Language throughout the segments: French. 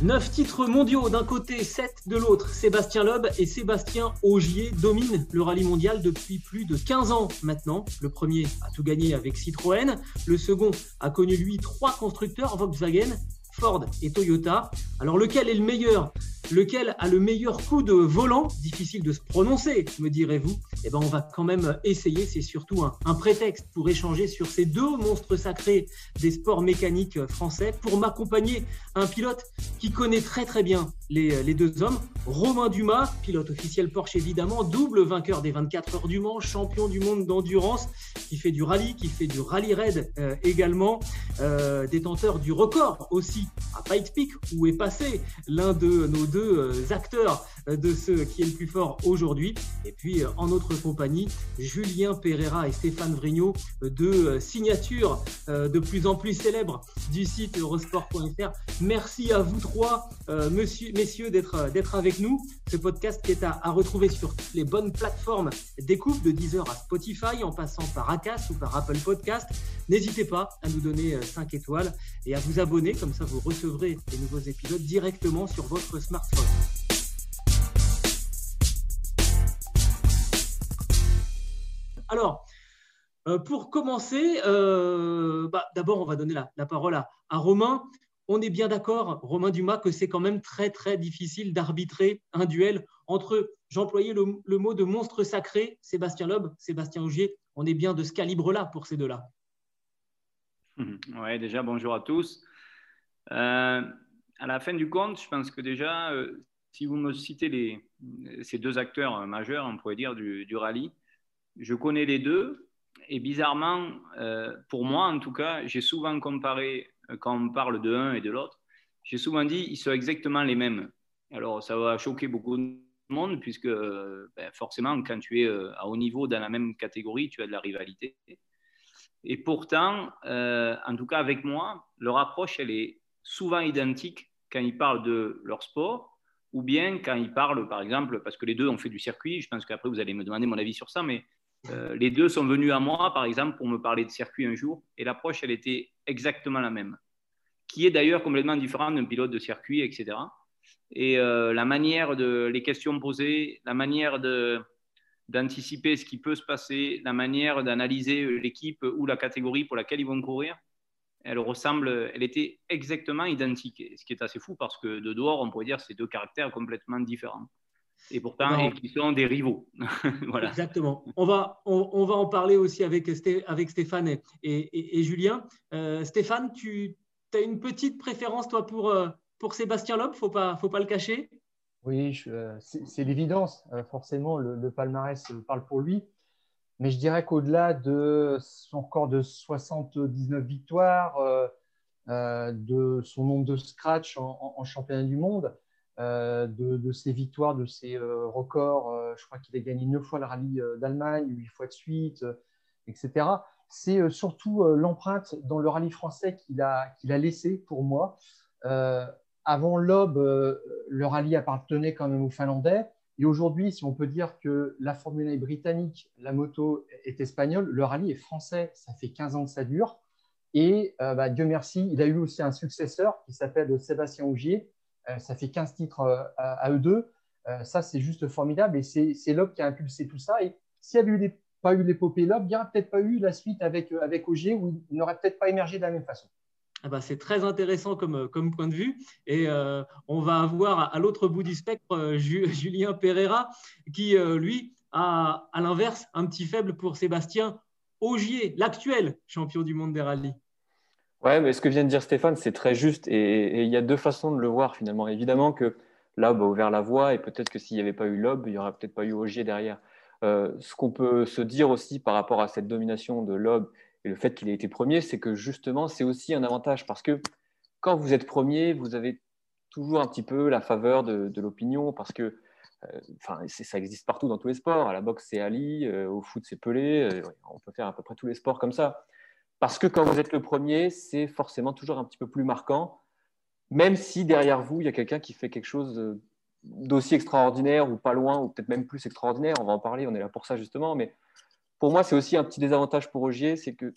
Neuf titres mondiaux d'un côté, sept de l'autre. Sébastien Loeb et Sébastien Augier dominent le rallye mondial depuis plus de 15 ans maintenant. Le premier a tout gagné avec Citroën. Le second a connu lui trois constructeurs Volkswagen, Ford et Toyota. Alors lequel est le meilleur? Lequel a le meilleur coup de volant? Difficile de se prononcer, me direz-vous. Eh ben, on va quand même essayer. C'est surtout un, prétexte pour échanger sur ces deux monstres sacrés des sports mécaniques français. Pour m'accompagner, un pilote qui connaît très très bien les, les, deux hommes. Romain Dumas, pilote officiel Porsche évidemment, double vainqueur des 24 heures du Mans, champion du monde d'endurance, qui fait du rallye, qui fait du rallye raid euh, également, euh, détenteur du record aussi à Pikes Peak, où est passé l'un de nos deux euh, acteurs euh, de ce qui est le plus fort aujourd'hui. Et puis euh, en notre compagnie, Julien Pereira et Stéphane Vrignot, deux signatures de plus en plus célèbres du site eurosport.fr. Merci à vous trois, messieurs, d'être d'être avec nous. Ce podcast qui est à, à retrouver sur toutes les bonnes plateformes d'écoute de Deezer à Spotify, en passant par Acast ou par Apple Podcast. N'hésitez pas à nous donner 5 étoiles et à vous abonner, comme ça vous recevrez les nouveaux épisodes directement sur votre smartphone. Alors, euh, pour commencer, euh, bah, d'abord, on va donner la, parole à, Romain. On est bien d'accord, Romain Dumas, que c'est quand même très, très difficile d'arbitrer un duel entre, j'employais le, mot de monstre sacré, Sébastien Loeb, Sébastien Augier. On est bien de ce calibre-là pour ces deux-là. Oui, déjà, bonjour à tous. Euh, à la fin du compte, je pense que déjà, si vous me citez les, ces deux acteurs majeurs, on pourrait dire, du, rallye, je connais les deux. Et bizarrement, euh, pour moi en tout cas, j'ai souvent comparé, euh, quand on parle de l'un et de l'autre, j'ai souvent dit ils sont exactement les mêmes. Alors ça va choquer beaucoup de monde, puisque ben, forcément, quand tu es à haut niveau dans la même catégorie, tu as de la rivalité. Et pourtant, en tout cas avec moi, leur approche, elle est souvent identiques quand ils parlent de leur sport ou bien quand ils parlent, par exemple, parce que les deux ont fait du circuit, je pense qu'après vous allez me demander mon avis sur ça, mais euh, les deux sont venus à moi, par exemple, pour me parler de circuit un jour, et l'approche, elle était exactement la même, qui est d'ailleurs complètement différente d'un pilote de circuit, etc. Et euh, la manière de, les questions posées, la manière d'anticiper ce qui peut se passer, la manière d'analyser l'équipe ou la catégorie pour laquelle ils vont courir, elle ressemble, elle était exactement identique. Ce qui est assez fou parce que de dehors, on pourrait dire c'est deux caractères complètement différents. Et pourtant, ils qui sont des rivaux. voilà. Exactement. On va, on, va en parler aussi avec, avec Stéphane et, Julien. Euh, Stéphane, tu as une petite préférence, toi, pour, euh, pour Sébastien Loeb? Il ne faut pas, faut pas le cacher Oui, euh, c'est l'évidence. forcément, le, palmarès parle pour lui. Mais je dirais qu'au-delà de son record de 79 victoires, euh, euh, de son nombre de scratch en, championnat du monde, euh, de, ses victoires, de ses records, je crois qu'il a gagné 9 fois le rallye d'Allemagne, 8 fois de suite, etc. C'est surtout l'empreinte dans le rallye français qu'il a, qu'il a laissé pour moi. avant l'Aube, le rallye appartenait quand même aux Finlandais. Et aujourd'hui, si on peut dire que la Formule 1 est britannique, la moto est espagnole, le rallye est français. Ça fait 15 ans que ça dure. Et euh, bah, Dieu merci, il a eu aussi un successeur qui s'appelle Sébastien Augier. Euh, ça fait 15 titres euh, à, eux deux. ça, c'est juste formidable. Et c'est Loeb qui a impulsé tout ça. Et s'il n'y avait pas eu l'épopée Loeb, il n'y aurait peut-être pas eu la suite avec, Augier, où il n'aurait peut-être pas émergé de la même façon. Bah, c'est très intéressant comme, euh, point de vue. Et euh, on va avoir à, l'autre bout du spectre euh, Julien Pereira, qui, lui, a à l'inverse un petit faible pour Sébastien Augier, l'actuel champion du monde des rallyes. Ouais, mais ce que vient de dire Stéphane, c'est très juste. Et, il y a deux façons de le voir finalement. Évidemment que Lob a ouvert la voie et peut-être que s'il n'y avait pas eu Lob, il n'y aurait peut-être pas eu Augier derrière. ce qu'on peut se dire aussi par rapport à cette domination de Lob et le fait qu'il ait été premier, c'est que justement, c'est aussi un avantage parce que quand vous êtes premier, vous avez toujours un petit peu la faveur de, l'opinion parce que euh, enfin, ça existe partout dans tous les sports. À la boxe, c'est Ali, euh, au foot, c'est Pelé. Euh, on peut faire à peu près tous les sports comme ça. Parce que quand vous êtes le premier, c'est forcément toujours un petit peu plus marquant, même si derrière vous, il y a quelqu'un qui fait quelque chose d'aussi extraordinaire ou pas loin, ou peut-être même plus extraordinaire. On va en parler, on est là pour ça justement. Mais pour moi, c'est aussi un petit désavantage pour Ogier, c'est que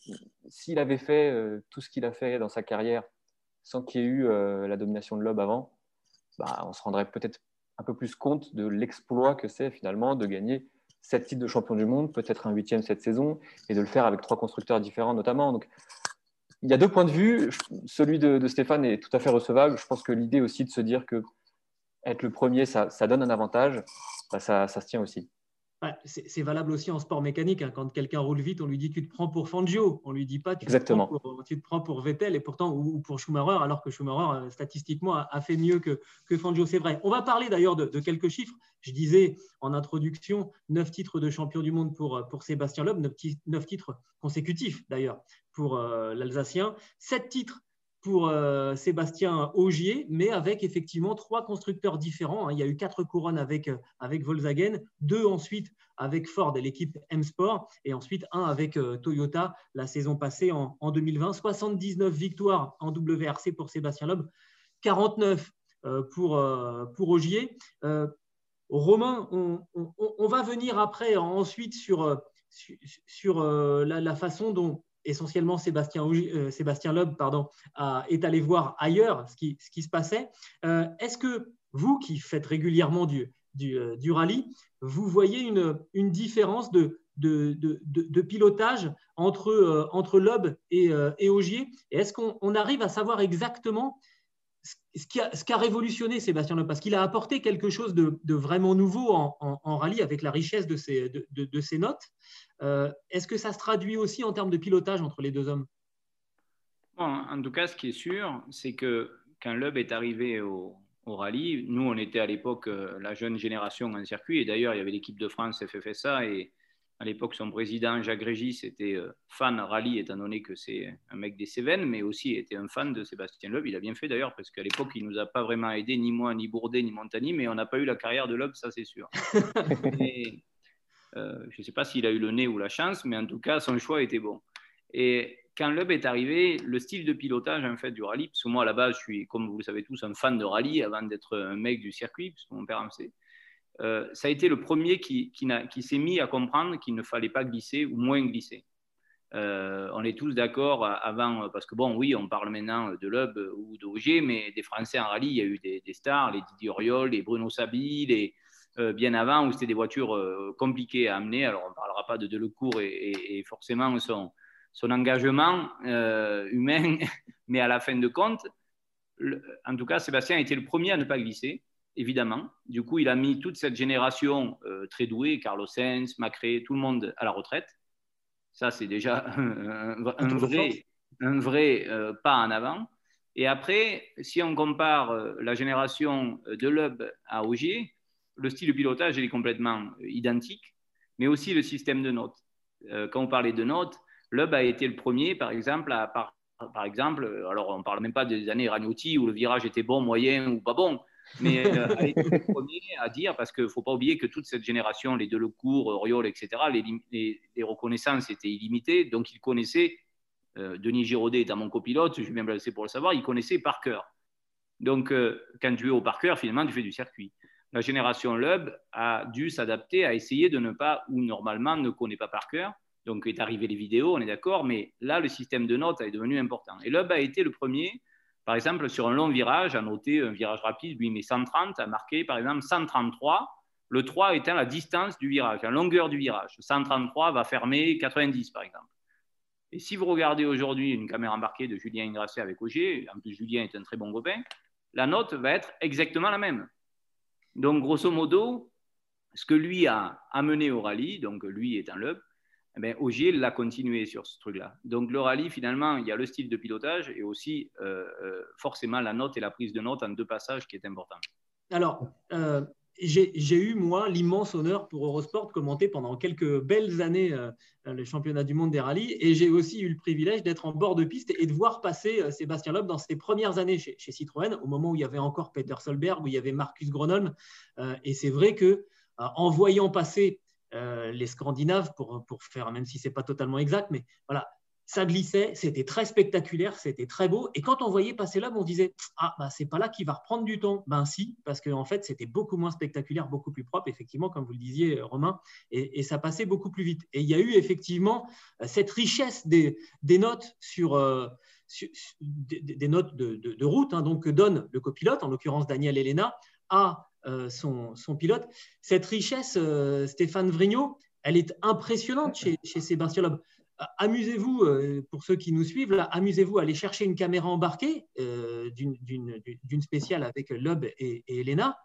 s'il avait fait tout ce qu'il a fait dans sa carrière sans qu'il y ait eu euh, la domination de Loeb avant, bah, on se rendrait peut-être un peu plus compte de l'exploit que c'est finalement de gagner sept titres de champion du monde, peut-être un huitième cette saison, et de le faire avec trois constructeurs différents notamment. Il y a deux points de vue. Celui de, Stéphane est tout à fait recevable. Je pense que l'idée aussi de se dire que être le premier, ça, donne un avantage, bah, ça se tient aussi c'est valable aussi en sport mécanique. Hein. Quand quelqu'un roule vite, on lui dit tu te prends pour Fangio. On lui dit pas tu, Exactement. Te, prends pour, tu te prends pour Vettel et pourtant ou, pour Schumacher, alors que Schumacher euh, statistiquement a, fait mieux que, que Fangio. C'est vrai. On va parler d'ailleurs de, quelques chiffres. Je disais en introduction 9 titres de champion du monde pour, pour Sébastien Loeb, 9, titres consécutifs d'ailleurs pour euh, l'Alsacien, 7 titres pour euh, Sébastien Augier, mais avec effectivement trois constructeurs différents. Hein. Il y a eu quatre couronnes avec, euh, avec Volkswagen, deux ensuite avec Ford et l'équipe M-Sport, et ensuite un avec euh, Toyota la saison passée en, 2020. 79 victoires en WRC pour Sébastien Loeb, 49 pour, pour Augier. Romain, on, va venir après ensuite sur, sur, la, façon dont essentiellement Sébastien, euh, Sébastien Loeb est allé voir ailleurs ce qui, se passait. Euh, est-ce que vous, qui faites régulièrement du, euh, rallye, vous voyez une, différence de, pilotage entre, entre Loeb et, et Augier? Est-ce qu'on arrive à savoir exactement ce qui, a, révolutionné Sébastien Loeb Parce qu'il a apporté quelque chose de, vraiment nouveau en, rallye avec la richesse de ses, notes. Euh, est-ce que ça se traduit aussi en termes de pilotage entre les deux hommes? En tout cas, ce qui est sûr, c'est que quand Loeb est arrivé au, rallye, nous, on était à l'époque euh, la jeune génération en circuit, et d'ailleurs, il y avait l'équipe de France FFSA, et à l'époque, son président, Jacques Régis, était euh, fan rallye, étant donné que c'est un mec des Cévennes, mais aussi était un fan de Sébastien Loeb. Il a bien fait d'ailleurs, parce qu'à l'époque, il ne nous a pas vraiment aidé, ni moi, ni Bourdet, ni Montagny, mais on n'a pas eu la carrière de Loeb, ça c'est sûr. Euh, je ne sais pas s'il a eu le nez ou la chance, mais en tout cas, son choix était bon. Et quand Loeb est arrivé, le style de pilotage en fait, du rallye, parce que moi à la base, je suis, comme vous le savez tous, un fan de rallye avant d'être un mec du circuit, puisque mon père en sait. Euh, ça a été le premier qui, s'est mis à comprendre qu'il ne fallait pas glisser ou moins glisser. Euh, on est tous d'accord avant, parce que bon, oui, on parle maintenant de Loeb ou d'Auger, mais des Français en rallye, il y a eu des, stars, les Didier Auriol, les Bruno Sabi, les, euh, bien avant, où c'était des voitures compliquées à amener. Alors, on ne parlera pas de Delecourt et, forcément son, engagement humain, mais à la fin de compte, en tout cas, Sébastien a été le premier à ne pas glisser, évidemment. Du coup, il a mis toute cette génération très douée, Carlos Sainz, Macré, tout le monde à la retraite. Ça, c'est déjà un, vrai, un vrai pas en avant. Et après, si on compare la génération de Loeb à Augier, le style de pilotage est complètement euh, identique, mais aussi le système de notes. Euh, quand on parlait de notes, Loeb a été le premier, par exemple, à, par, exemple, alors on ne parle même pas des années Ragnotti où le virage était bon, moyen ou pas bon, mais euh, a été le premier à dire, parce qu'il ne faut pas oublier que toute cette génération, les Delecourt, Oriol, etc., les, les, reconnaissances étaient illimitées, donc il connaissait, Denis Giraudet étant mon copilote, je vais bien blessé pour le savoir, il connaissait par cœur. Donc, quand tu es au par cœur, finalement, tu fais du circuit la génération Loeb a dû s'adapter à essayer de ne pas, ou normalement ne connaît pas par cœur. Donc, est arrivé les vidéos, on est d'accord, mais là, le système de notes est devenu important. Et Loeb a été le premier, par exemple, sur un long virage, à noter un virage rapide, lui, mais 130, a marqué, par exemple, 133, le 3 étant la distance du virage, la longueur du virage. 133 va fermer 90, par exemple. Et si vous regardez aujourd'hui une caméra embarquée de Julien Ingrasset avec Auger, en plus Julien est un très bon copain, la note va être exactement la même. Donc, grosso modo, ce que lui a amené au rallye, donc lui un Loeb, eh bien, Ogier l'a continué sur ce truc-là. Donc, le rallye, finalement, il y a le style de pilotage et aussi euh, euh, forcément la note et la prise de note en deux passages qui est important. Alors, euh, j'ai eu, moi, l'immense honneur pour Eurosport de commenter pendant quelques belles années euh, les championnats du monde des rallyes. Et j'ai aussi eu le privilège d'être en bord de piste et de voir passer Sébastien Loeb dans ses premières années chez, Citroën, au moment où il y avait encore Peter Solberg, où il y avait Marcus Gronholm. Et c'est vrai que en voyant passer les Scandinaves, pour, pour faire, même si ce n'est pas totalement exact, mais voilà, ça glissait, c'était très spectaculaire, c'était très beau. Et quand on voyait passer là, on disait Ah, bah, c'est pas là qu'il va reprendre du temps. Ben si, parce qu'en en fait, c'était beaucoup moins spectaculaire, beaucoup plus propre, effectivement, comme vous le disiez, Romain, et, ça passait beaucoup plus vite. Et il y a eu effectivement cette richesse des, notes sur. Euh, des, notes de, route hein, donc que donne le copilote, en l'occurrence Daniel Elena, à euh, son, pilote. Cette richesse, euh, Stéphane Vrignot, elle est impressionnante chez, chez Sébastien Loeb amusez-vous, euh, pour ceux qui nous suivent, amusez-vous à aller chercher une caméra embarquée euh, d'une spéciale avec Loeb et, Elena.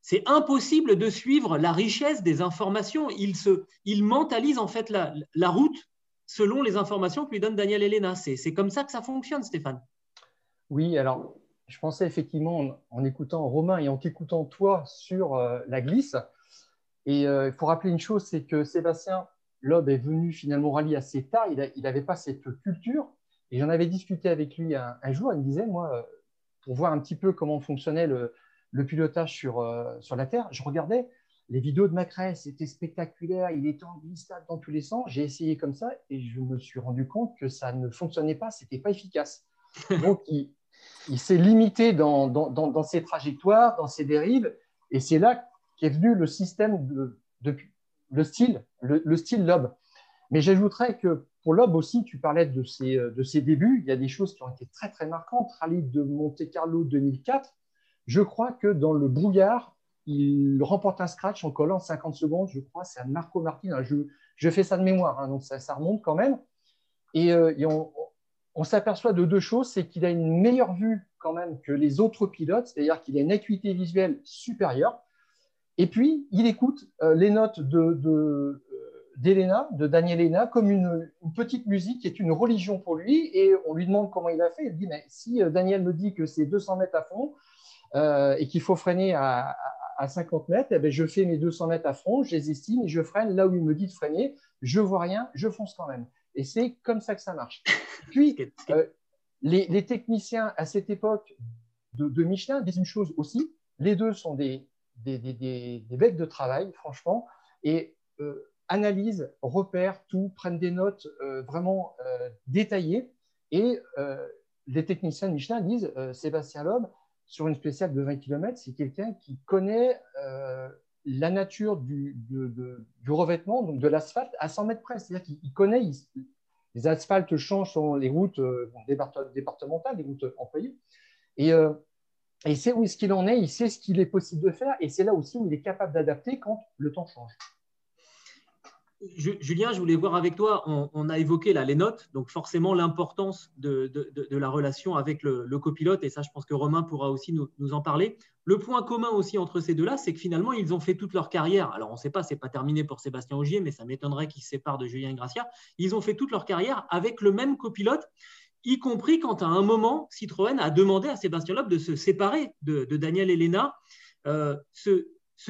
C'est impossible de suivre la richesse des informations. Il, se, il mentalise en fait la, route selon les informations que lui donne Daniel Elena. C'est comme ça que ça fonctionne, Stéphane. Oui, alors je pensais effectivement en, écoutant Romain et en t'écoutant toi sur euh, la glisse. Et il faut rappeler une chose, c'est que Sébastien, Loeb est venu finalement au rallye assez tard, il n'avait pas cette culture. Et j'en avais discuté avec lui un, jour, il me disait, moi, euh, pour voir un petit peu comment fonctionnait le, pilotage sur, euh, sur la Terre, je regardais les vidéos de Macrae, c'était spectaculaire, il était en glissade dans tous les sens. J'ai essayé comme ça et je me suis rendu compte que ça ne fonctionnait pas, ce n'était pas efficace. Donc, il, s'est limité dans, ses trajectoires, dans ses dérives, et c'est là qu'est venu le système le style, le, style Lob. Mais j'ajouterais que pour Lob aussi, tu parlais de ses, de ses débuts. Il y a des choses qui ont été très, très marquantes. Rallye de Monte Carlo 2004. Je crois que dans le brouillard, il remporte un scratch en collant 50 secondes. Je crois c'est à Marco Martin. Je, fais ça de mémoire, hein, donc ça, ça, remonte quand même. Et, euh, on, on s'aperçoit de deux choses c'est qu'il a une meilleure vue quand même que les autres pilotes, c'est-à-dire qu'il a une acuité visuelle supérieure. Et puis, il écoute euh, les notes de, d'Elena, de, Daniel Elena, comme une, petite musique qui est une religion pour lui. Et on lui demande comment il a fait. Il dit Mais si euh, Daniel me dit que c'est 200 mètres à fond euh, et qu'il faut freiner à, 50 mètres, eh bien, je fais mes 200 mètres à fond, je les estime et je freine là où il me dit de freiner. Je vois rien, je fonce quand même. Et c'est comme ça que ça marche. Puis, les, techniciens à cette époque de, de Michelin disent une chose aussi les deux sont des, des, des, becs de travail, franchement, et euh, analysent, repèrent tout, prennent des notes euh, vraiment euh, détaillées. Et les techniciens de Michelin disent Sébastien Loeb, sur une spéciale de 20 km, c'est quelqu'un qui connaît la nature du, revêtement, donc de l'asphalte, à 100 mètres près. C'est-à-dire qu'il connaît, les asphaltes changent sur les routes départementales, les routes employées. Et et il sait où est-ce qu'il en est, il sait ce qu'il est possible de faire, et c'est là aussi où il est capable d'adapter quand le temps change. Julien, je voulais voir avec toi, on, a évoqué là, les notes, donc forcément l'importance de, la relation avec le, copilote, et ça je pense que Romain pourra aussi nous, en parler. Le point commun aussi entre ces deux-là, c'est que finalement ils ont fait toute leur carrière, alors on ne sait pas, ce n'est pas terminé pour Sébastien Augier, mais ça m'étonnerait qu'il se sépare de Julien Gracia, ils ont fait toute leur carrière avec le même copilote, y compris quand à un moment, Citroën a demandé à Sébastien Loeb de se séparer de, Daniel Elena. Euh,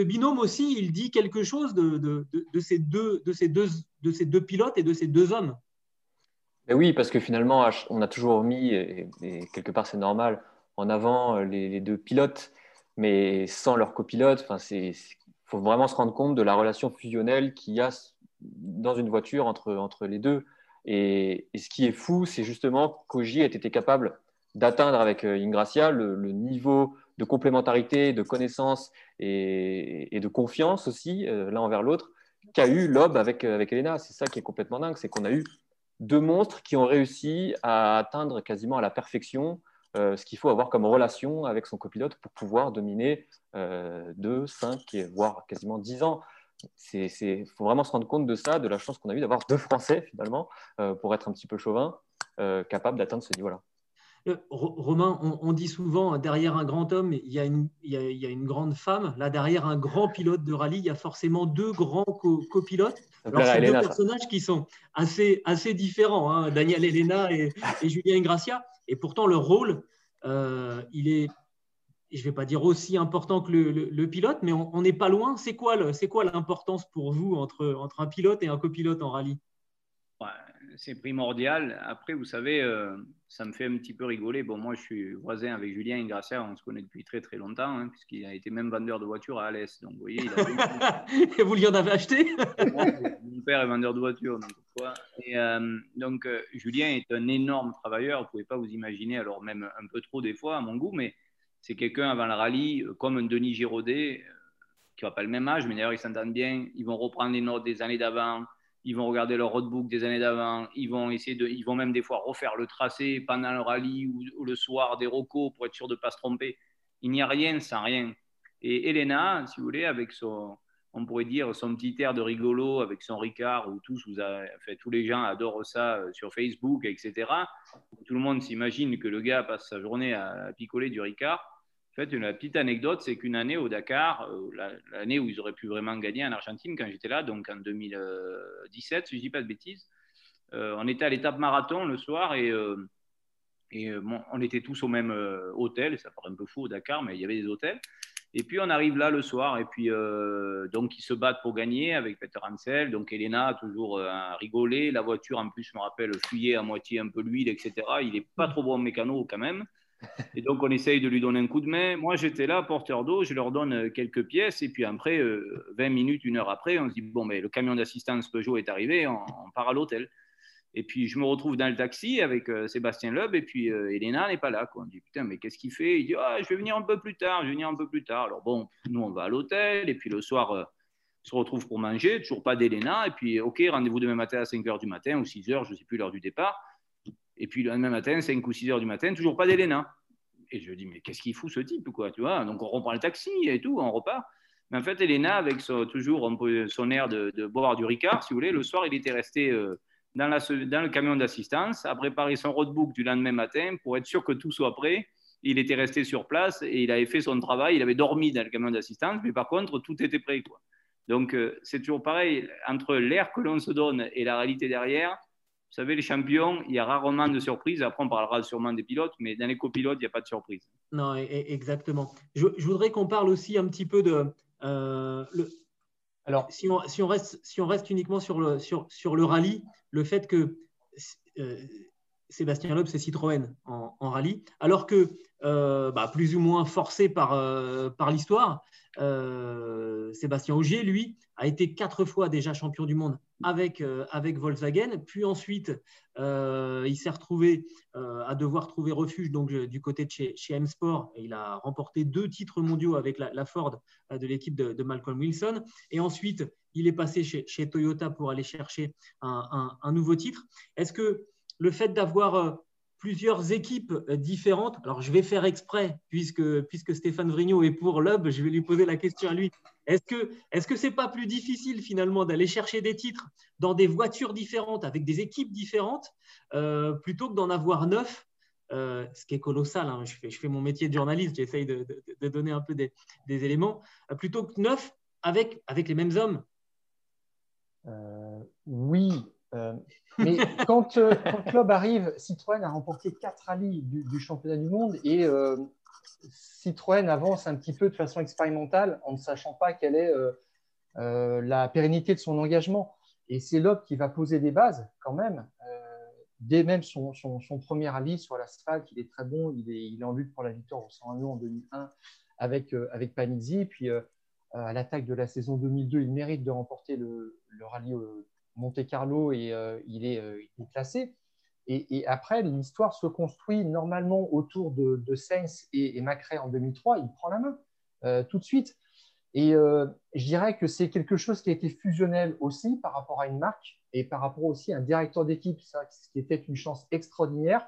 binôme aussi, il dit quelque chose de, ces deux, pilotes et de ces deux hommes. Ben oui, parce que finalement, on a toujours mis, et, quelque part c'est normal, en avant euh, les, deux pilotes, mais sans leur copilote. Il faut vraiment se rendre compte de la relation fusionnelle qu'il y a dans une voiture entre, les deux. Et, ce qui est fou, c'est justement qu'Oji ait été capable d'atteindre avec euh, Ingracia le, niveau de complémentarité, de connaissance et, de confiance aussi euh, l'un envers l'autre qu'a eu Lob avec, euh, avec Elena. C'est ça qui est complètement dingue, c'est qu'on a eu deux monstres qui ont réussi à atteindre quasiment à la perfection ce qu'il faut avoir comme relation avec son copilote pour pouvoir dominer deux, cinq, voire quasiment dix ans il faut vraiment se rendre compte de ça, de la chance qu'on a eu d'avoir deux Français finalement, euh, pour être un petit peu chauvin, euh, capables d'atteindre ce niveau-là. Euh, Romain, on, dit souvent derrière un grand homme, il y, a une, il, y a, une, grande femme. Là, derrière un grand pilote de rallye, il y a forcément deux grands copilotes. Alors, c'est deux personnages qui sont assez, assez différents, hein, Daniel Elena et, et Julien Gracia. Et pourtant, leur rôle, il est je ne vais pas dire aussi important que le, pilote, mais on n'est pas loin. C'est quoi l'importance pour vous entre, entre un pilote et un copilote en rallye? C'est primordial. Après, vous savez, euh, ça me fait un petit peu rigoler. Bon, moi, je suis voisin avec Julien Ingrassia, on se connaît depuis très très longtemps, hein, puisqu'il a été même vendeur de voitures à Alès. Donc, vous voyez, il a Et vous lui en avez acheté? Mon père est vendeur de voitures. Donc, Et, euh, donc euh, Julien est un énorme travailleur. Vous ne pouvez pas vous imaginer, alors même un peu trop des fois à mon goût, mais c'est quelqu'un avant le rallye, comme un Denis Giraudet, qui n'a pas le même âge, mais d'ailleurs, ils s'entendent bien. Ils vont reprendre les notes des années d'avant ils vont regarder leur roadbook des années d'avant, ils vont essayer de, ils vont même des fois refaire le tracé pendant le rallye ou, le soir des rocos pour être sûr de ne pas se tromper. Il n'y a rien sans rien. Et Elena, si vous voulez, avec son, on pourrait dire son petit air de rigolo, avec son Ricard, où tous, vous avez, tous les gens adorent ça euh, sur Facebook, etc. Tout le monde s'imagine que le gars passe sa journée à picoler du Ricard. En fait, une petite anecdote, c'est qu'une année au Dakar, euh, l'année où ils auraient pu vraiment gagner en Argentine, quand j'étais là, donc en 2017, si je ne dis pas de bêtises, euh, on était à l'étape marathon le soir et, euh, et on était tous au même hôtel. Ça paraît un peu fou au Dakar, mais il y avait des hôtels. Et puis on arrive là le soir et puis donc ils se battent pour gagner avec Peter Hansel. Donc Elena toujours à rigoler. La voiture en plus, je me rappelle, fuyait à moitié un peu l'huile, etc. Il n'est pas trop bon mécano quand même. Et donc, on essaye de lui donner un coup de main. Moi, j'étais là, porteur d'eau, je leur donne euh, quelques pièces. Et puis après, 20 euh, minutes, une heure après, on se dit Bon, mais le camion d'assistance Peugeot est arrivé, on, part à l'hôtel. Et puis, je me retrouve dans le taxi avec euh, Sébastien Loeb. Et puis, Elena n'est pas là. Quoi. On dit Putain, mais qu'est-ce qu'il fait? Il dit ah, Je vais venir un peu plus tard, je vais venir un peu plus tard. Alors, bon, nous, on va à l'hôtel. Et puis, le soir, se retrouve pour manger. Toujours pas d'Elena. Et puis, OK, rendez-vous demain matin à 5 h du matin ou 6 h, je ne sais plus l'heure du départ. Et puis, le lendemain matin, 5 ou 6 h du matin, toujours pas d'Elena. Et je dis, mais qu'est-ce qu'il fout ce type quoi, tu vois? Donc on reprend le taxi et tout, on repart. Mais en fait, Elena, avec toujours son air de, boire du Ricard, si vous voulez, le soir, il était resté euh, dans, le camion d'assistance à préparer son roadbook du lendemain matin pour être sûr que tout soit prêt. Il était resté sur place et il avait fait son travail. Il avait dormi dans le camion d'assistance, mais par contre, tout était prêt. Donc, euh, c'est toujours pareil. Entre l'air que l'on se donne et la réalité derrière, vous savez, les champions, il y a rarement de surprises. Après, on parlera sûrement des pilotes, mais dans les copilotes, il n'y a pas de surprise. Non, exactement. Je, voudrais qu'on parle aussi un petit peu de. Euh, le, alors, si on, si on, reste, si on reste uniquement sur le, sur, sur le rallye, le fait que euh, Sébastien Loeb, c'est Citroën en, rallye, alors que, euh, bah, plus ou moins forcé par, par l'histoire, Sébastien Augier, lui, a été quatre fois déjà champion du monde avec, euh, avec Volkswagen. Puis ensuite, euh, il s'est retrouvé euh, à devoir trouver refuge donc, du côté de chez, chez M-Sport. Il a remporté deux titres mondiaux avec la, Ford de l'équipe de, Malcolm Wilson. Et ensuite, il est passé chez, chez Toyota pour aller chercher un nouveau titre. Est-ce que le fait d'avoir plusieurs équipes euh, différentes. Alors, je vais faire exprès, puisque, puisque Stéphane Vrignot est pour l'UB, je vais lui poser la question à lui. Est-ce que est-ce que c'est pas plus difficile finalement d'aller chercher des titres dans des voitures différentes, avec des équipes différentes, euh, plutôt que d'en avoir neuf? Euh, ce qui est colossal, hein. je, fais, mon métier de journaliste, j'essaye de, donner un peu des, éléments, plutôt que neuf avec, avec les mêmes hommes? Oui, mais quand, euh, quand, arrive, Citroën a remporté quatre rallyes du, championnat du monde et euh, Citroën avance un petit peu de façon expérimentale en ne sachant pas quelle est la pérennité de son engagement. Et c'est Loeb qui va poser des bases quand même. dès même son, son, premier rallye sur l'asphalte, il est très bon. Il est, il est en lutte pour la victoire au 101 en 2001 avec, avec Panizzi. Puis à l'attaque de la saison 2002, il mérite de remporter le, le rallye Monte Carlo et euh, il, est, euh, il, est, classé. Et, après, l'histoire se construit normalement autour de, de Sainz et, et en 2003. Il prend la main euh, tout de suite. Et je dirais que c'est quelque chose qui a été fusionnel aussi par rapport à une marque et par rapport aussi à un directeur d'équipe, ce qui était une chance extraordinaire,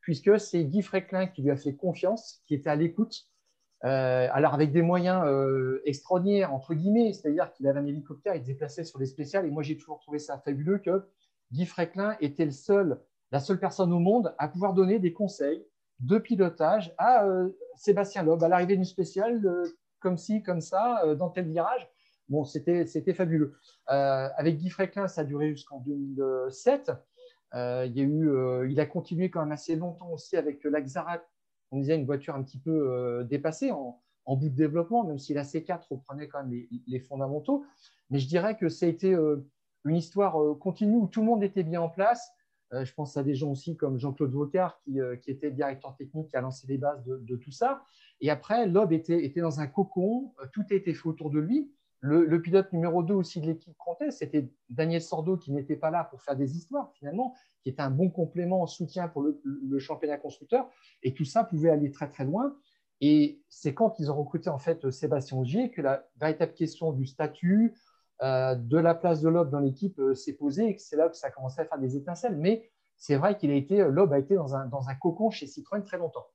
puisque c'est Guy Fréclin qui lui a fait confiance, qui était à l'écoute euh, alors avec des moyens euh, extraordinaires, entre guillemets, c'est-à-dire qu'il avait un hélicoptère, il se déplaçait sur les spéciales, et moi j'ai toujours trouvé ça fabuleux que Guy Fréclin était le seul, la seule personne au monde à pouvoir donner des conseils de pilotage à euh, Sébastien Loeb à l'arrivée d'une spéciale, comme ci, comme ça, dans tel virage. Bon, c'était fabuleux. avec Guy Fréclin, ça a duré jusqu'en 2007. il, a il a continué quand même assez longtemps aussi avec l'Axara on disait une voiture un petit peu dépassée en, bout de développement, même si la C4 reprenait quand même les, fondamentaux. Mais je dirais que ça a été une histoire continue où tout le monde était bien en place. je pense à des gens aussi comme Jean-Claude Vocard, qui, était directeur technique, qui a lancé les bases de, tout ça. Et après, était, était, dans un cocon, tout était fait autour de lui. Le, pilote numéro 2 aussi de l'équipe comptait, c'était Daniel Sordo qui n'était pas là pour faire des histoires finalement, qui était un bon complément en soutien pour le, championnat constructeur. Et tout ça pouvait aller très très loin. Et c'est quand ils ont recruté en fait Sébastien Ogier que la véritable question du statut, euh, de la place de Loeb dans l'équipe euh, s'est posée et que c'est là que ça a commencé à faire des étincelles. Mais c'est vrai qu'il a été, Loeb a été dans un cocon chez Citroën très longtemps.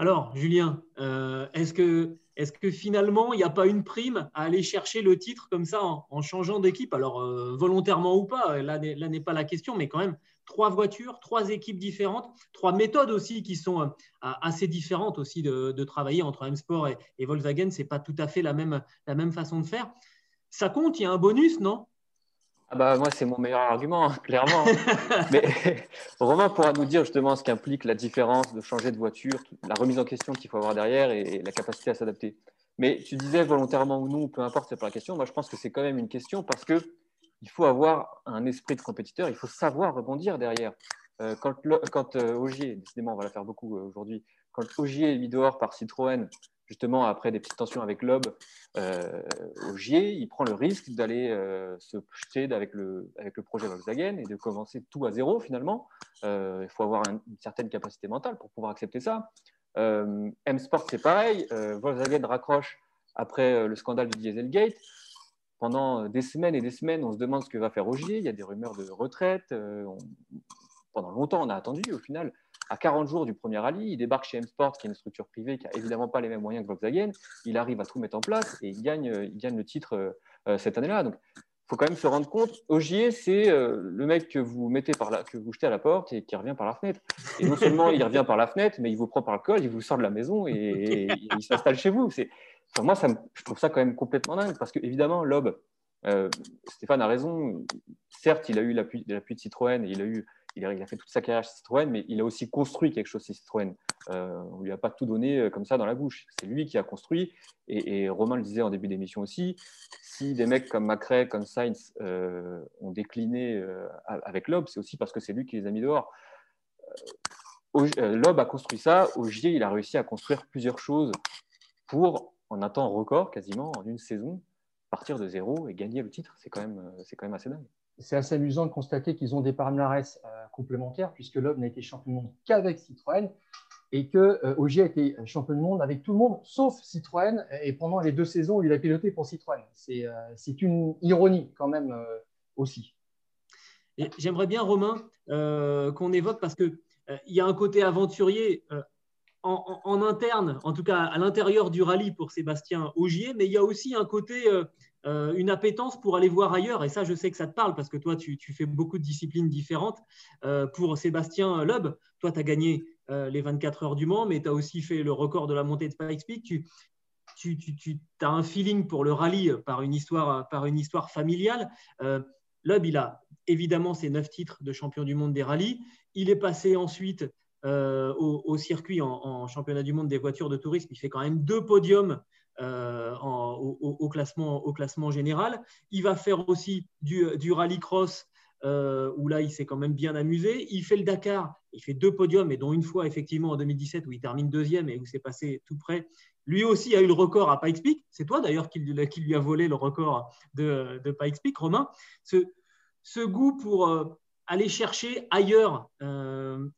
Alors, Julien, euh, est-ce que, finalement, il n'y a pas une prime à aller chercher le titre comme ça en, changeant d'équipe? Alors, euh, volontairement ou pas, là, n'est pas la question, mais quand même, trois voitures, trois équipes différentes, trois méthodes aussi qui sont euh, assez différentes aussi de, travailler entre M-Sport et, et Volkswagen. Ce n'est pas tout à fait la même, la même façon de faire. Ça compte, il y a un bonus, non? Ah bah, moi, c'est mon meilleur argument, hein, clairement. Mais Romain pourra nous dire justement ce qu'implique la différence de changer de voiture, la remise en question qu'il faut avoir derrière et, la capacité à s'adapter. Mais tu disais volontairement ou non, peu importe, c'est pas la question. Moi, je pense que c'est quand même une question parce que il faut avoir un esprit de compétiteur, il faut savoir rebondir derrière. Euh, quand, quand euh, Ogier, décidément, on va la faire beaucoup euh, aujourd'hui, quand Ogier est mis dehors par Citroën justement, après des petites tensions avec Loeb euh, au GIE, il prend le risque d'aller euh, se projeter avec le, projet Volkswagen et de commencer tout à zéro finalement. Euh, il faut avoir une certaine capacité mentale pour pouvoir accepter ça. M-Sport, c'est pareil. Volkswagen raccroche après le scandale du Dieselgate. Pendant des semaines et des semaines, on se demande ce que va faire Ogier. Il y a des rumeurs de retraite. pendant longtemps, on a attendu. Au final, à 40 jours du premier rallye, il débarque chez M-Sport, qui est une structure privée qui n'a évidemment pas les mêmes moyens que Volkswagen. Il arrive à tout mettre en place et il gagne, il gagne le titre euh, euh, cette année-là. Donc, il faut quand même se rendre compte, Ogier, c'est euh, le mec que vous mettez par la, que vous jetez à la porte et qui revient par la fenêtre. Et non seulement il revient par la fenêtre, mais il vous prend par le col, il vous sort de la maison et, il s'installe chez vous. Moi, ça je trouve ça quand même complètement dingue parce que évidemment, Loeb, Stéphane a raison. Certes, il a eu l'appui, l'appui de Citroën et il a eu il a, fait toute sa carrière chez Citroën, mais il a aussi construit quelque chose chez Citroën. Euh, on ne lui a pas tout donné euh, comme ça dans la bouche. C'est lui qui a construit. Et, Romain le disait en début d'émission aussi, si des mecs comme Macrae, comme Sainz euh, ont décliné avec Loeb, c'est aussi parce que c'est lui qui les a mis dehors. Loeb a construit ça. Ogier, il a réussi à construire plusieurs choses pour, en un temps record, quasiment en une saison, partir de zéro et gagner le titre. C'est quand, même, quand même assez dingue c'est assez amusant de constater qu'ils ont des palmarès euh, complémentaires, puisque Loeb n'a été champion du monde qu'avec Citroën et que euh, a été champion du monde avec tout le monde, sauf Citroën, et pendant les deux saisons il a piloté pour Citroën. C'est euh, une ironie quand même aussi. J'aimerais bien, Romain, qu'on évoque, parce qu'il il y a un côté aventurier en, interne, en tout cas à l'intérieur du rallye pour Sébastien Ogier, mais il y a aussi un côté euh, une appétence pour aller voir ailleurs. Et ça, je sais que ça te parle parce que toi, tu, fais beaucoup de disciplines différentes. Euh, pour Sébastien Loeb, toi, tu as gagné euh, les 24 heures du Mans, mais tu as aussi fait le record de la montée de Pikes Peak. Tu, as un feeling pour le rallye par une histoire, par une histoire familiale. Loeb, il a évidemment ses neuf titres de champion du monde des rallyes. Il est passé ensuite au, circuit en, en, championnat du monde des voitures de tourisme. Il fait quand même deux podiums euh, au, classement, au classement général. Il va faire aussi du, rallycross, euh, où là, il s'est quand même bien amusé. Il fait le Dakar, il fait deux podiums, et dont une fois, effectivement, en 2017, où il termine deuxième et où c'est passé tout près. Lui aussi a eu le record à Pikes Peak. C'est toi, d'ailleurs, qui, lui a volé le record de, de Pikes Peak, Romain. Ce, ce goût pour euh, aller chercher ailleurs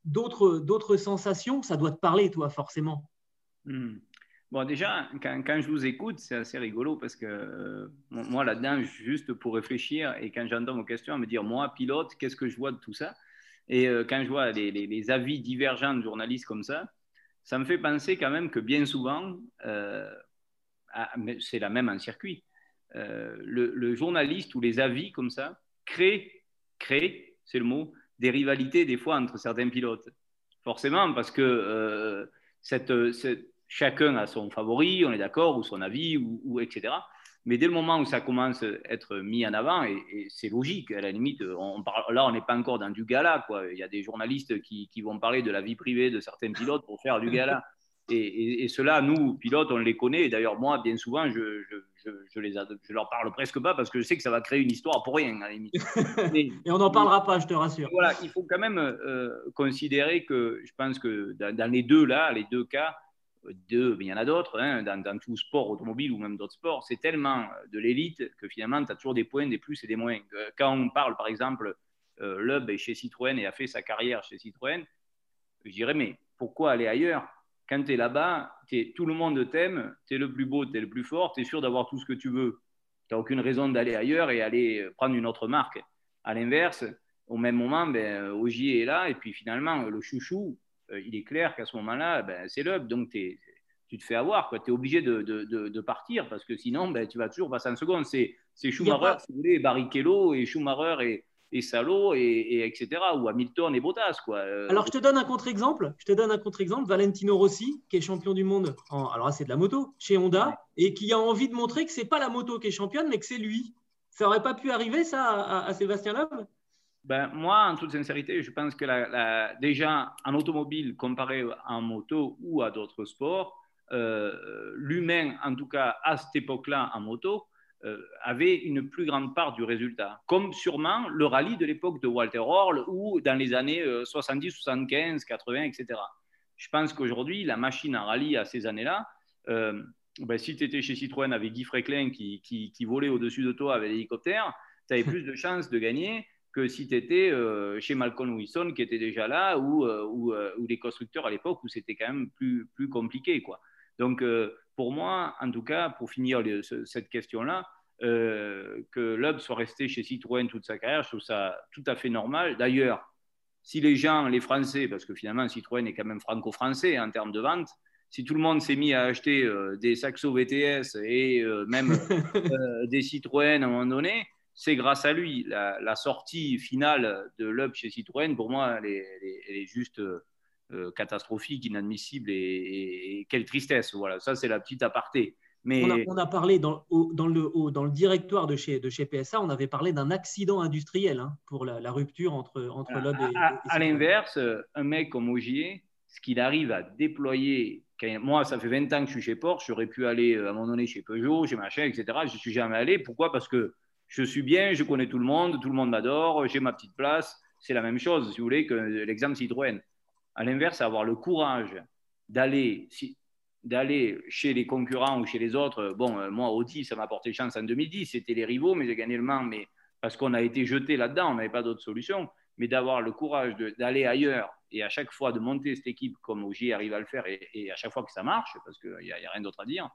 d'autres sensations, ça doit te parler, toi, forcément. Hmm. Bon, déjà, quand, je vous écoute, c'est assez rigolo parce que euh, moi, là-dedans, juste pour réfléchir et quand j'entends vos questions, à me dire, moi, pilote, qu'est-ce que je vois de tout ça? Et euh, quand je vois les, avis divergents de journalistes comme ça, ça me fait penser quand même que bien souvent, euh, c'est la même en circuit, le, le, journaliste ou les avis comme ça créent, créent c'est le mot, des rivalités des fois entre certains pilotes. Forcément, parce que cette chacun a son favori, on est d'accord, ou son avis, ou, etc. Mais dès le moment où ça commence à être mis en avant, et, c'est logique, à la limite, on parle, là, on n'est pas encore dans du gala. Quoi. Il y a des journalistes qui, qui, vont parler de la vie privée de certains pilotes pour faire du gala. Et, et, ceux-là, nous, pilotes, on les connaît. d'ailleurs, moi, bien souvent, je, je, je, les je leur parle presque pas parce que je sais que ça va créer une histoire pour rien, à la limite. et on n'en parlera pas, je te rassure. Voilà, il faut quand même euh, considérer que je pense que dans, les deux, là, les deux cas, deux, mais il y en a d'autres, hein, dans, dans, tout sport automobile ou même d'autres sports, c'est tellement de l'élite que finalement, tu as toujours des points, des plus et des moins. Euh, quand on parle, par exemple, euh, Lub est chez Citroën et a fait sa carrière chez Citroën, je dirais, mais pourquoi aller ailleurs? Quand tu es là-bas, tout le monde t'aime, tu es le plus beau, tu es le plus fort, tu es sûr d'avoir tout ce que tu veux. Tu n'as aucune raison d'aller ailleurs et aller prendre une autre marque. À l'inverse, au même moment, ben, Ogier est là et puis finalement, le chouchou, euh, il est clair qu'à ce moment-là, ben, c'est l'UB. Donc, tu te fais avoir. Tu es obligé de, de, de, partir parce que sinon, ben, tu vas toujours passer en seconde. C'est Schumacher, si vous voulez, Barrichello et Schumacher et, et Salo et, etc. ou Hamilton et Bottas quoi. Euh, alors je te donne un contre-exemple. Je te donne un contre-exemple. Valentino Rossi, qui est champion du monde. En, alors c'est de la moto chez Honda et qui a envie de montrer que c'est pas la moto qui est championne, mais que c'est lui. Ça aurait pas pu arriver ça à, Sébastien Loeb? Ben, moi, en toute sincérité, je pense que la, déjà en automobile, comparé en moto ou à d'autres sports, euh, l'humain, en tout cas à cette époque-là en moto, euh, avait une plus grande part du résultat, comme sûrement le rallye de l'époque de Walter Orl ou dans les années 70, 75, 80, etc. Je pense qu'aujourd'hui, la machine à rallye à ces années-là, euh, ben, si tu étais chez Citroën avec Guy Fréclin qui, qui, volait au-dessus de toi avec l'hélicoptère, tu avais plus de chances de gagner que si tu étais euh, chez Malcolm Wilson qui était déjà là ou, ou, ou les constructeurs à l'époque où c'était quand même plus, plus compliqué. Quoi. Donc, pour moi, en tout cas, pour finir cette question-là, euh, que Loeb soit resté chez Citroën toute sa carrière, je trouve ça tout à fait normal. D'ailleurs, si les gens, les Français, parce que finalement Citroën est quand même franco-français en termes de vente, si tout le monde s'est mis à acheter euh, des Saxo VTS et euh, même des Citroën à un moment donné, c'est grâce à lui. La, sortie finale de Loeb chez Citroën, pour moi, elle est, juste catastrophique, inadmissible et, et, quelle tristesse. Voilà, ça c'est la petite aparté. Mais... On, a, parlé dans, dans, le, dans le directoire de chez, de chez PSA, on avait parlé d'un accident industriel hein, pour la, rupture entre, entre Loeb et. À, à, l'inverse, un mec comme Ogier, ce qu'il arrive à déployer. Moi, ça fait 20 ans que je suis chez Porsche, j'aurais pu aller euh, à un moment donné chez Peugeot, chez machin, etc. Je ne suis jamais allé. Pourquoi? Parce que je suis bien, je connais tout le monde, tout le monde m'adore, j'ai ma petite place. C'est la même chose, si vous voulez, que l'exemple Citroën. À l'inverse, avoir le courage d'aller, chez les concurrents ou chez les autres. Bon, euh, moi, Audi, ça m'a apporté chance en 2010. C'était les rivaux, mais j'ai gagné le Mans, mais parce qu'on a été jeté là-dedans, on n'avait pas d'autre solution. Mais d'avoir le courage d'aller ailleurs et à chaque fois de monter cette équipe comme Ogier arrive à le faire et, à chaque fois que ça marche, parce qu'il n'y a, rien d'autre à dire,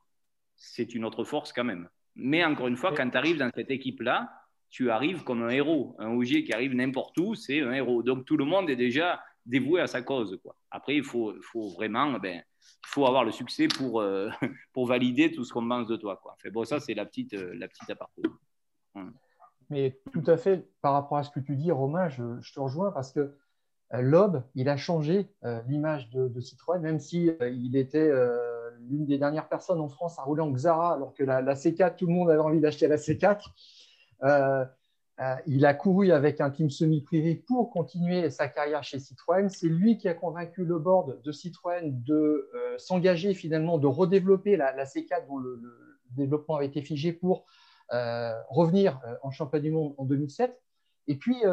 c'est une autre force quand même. Mais encore une fois, quand tu arrives dans cette équipe-là, tu arrives comme un héros. Un Ogier qui arrive n'importe où, c'est un héros. Donc tout le monde est déjà dévoué à sa cause. Quoi. Après, il faut, faut vraiment ben, faut avoir le succès pour, euh, pour valider tout ce qu'on pense de toi. Quoi. Bon, ça, c'est la petite, euh, la petite aparté. Mais tout à fait, par rapport à ce que tu dis, Romain, je, te rejoins parce que euh, Loeb, il a changé l'image de, Citroën, même si il était l'une des dernières personnes en France à rouler en Xara, alors que la, la C4, tout le monde avait envie d'acheter la C4. Euh, il a couru avec un team semi-privé pour continuer sa carrière chez Citroën. C'est lui qui a convaincu le board de Citroën de euh, s'engager finalement, de redévelopper la, C4 dont le, développement avait été figé pour euh, revenir en championnat du monde en 2007. Et puis,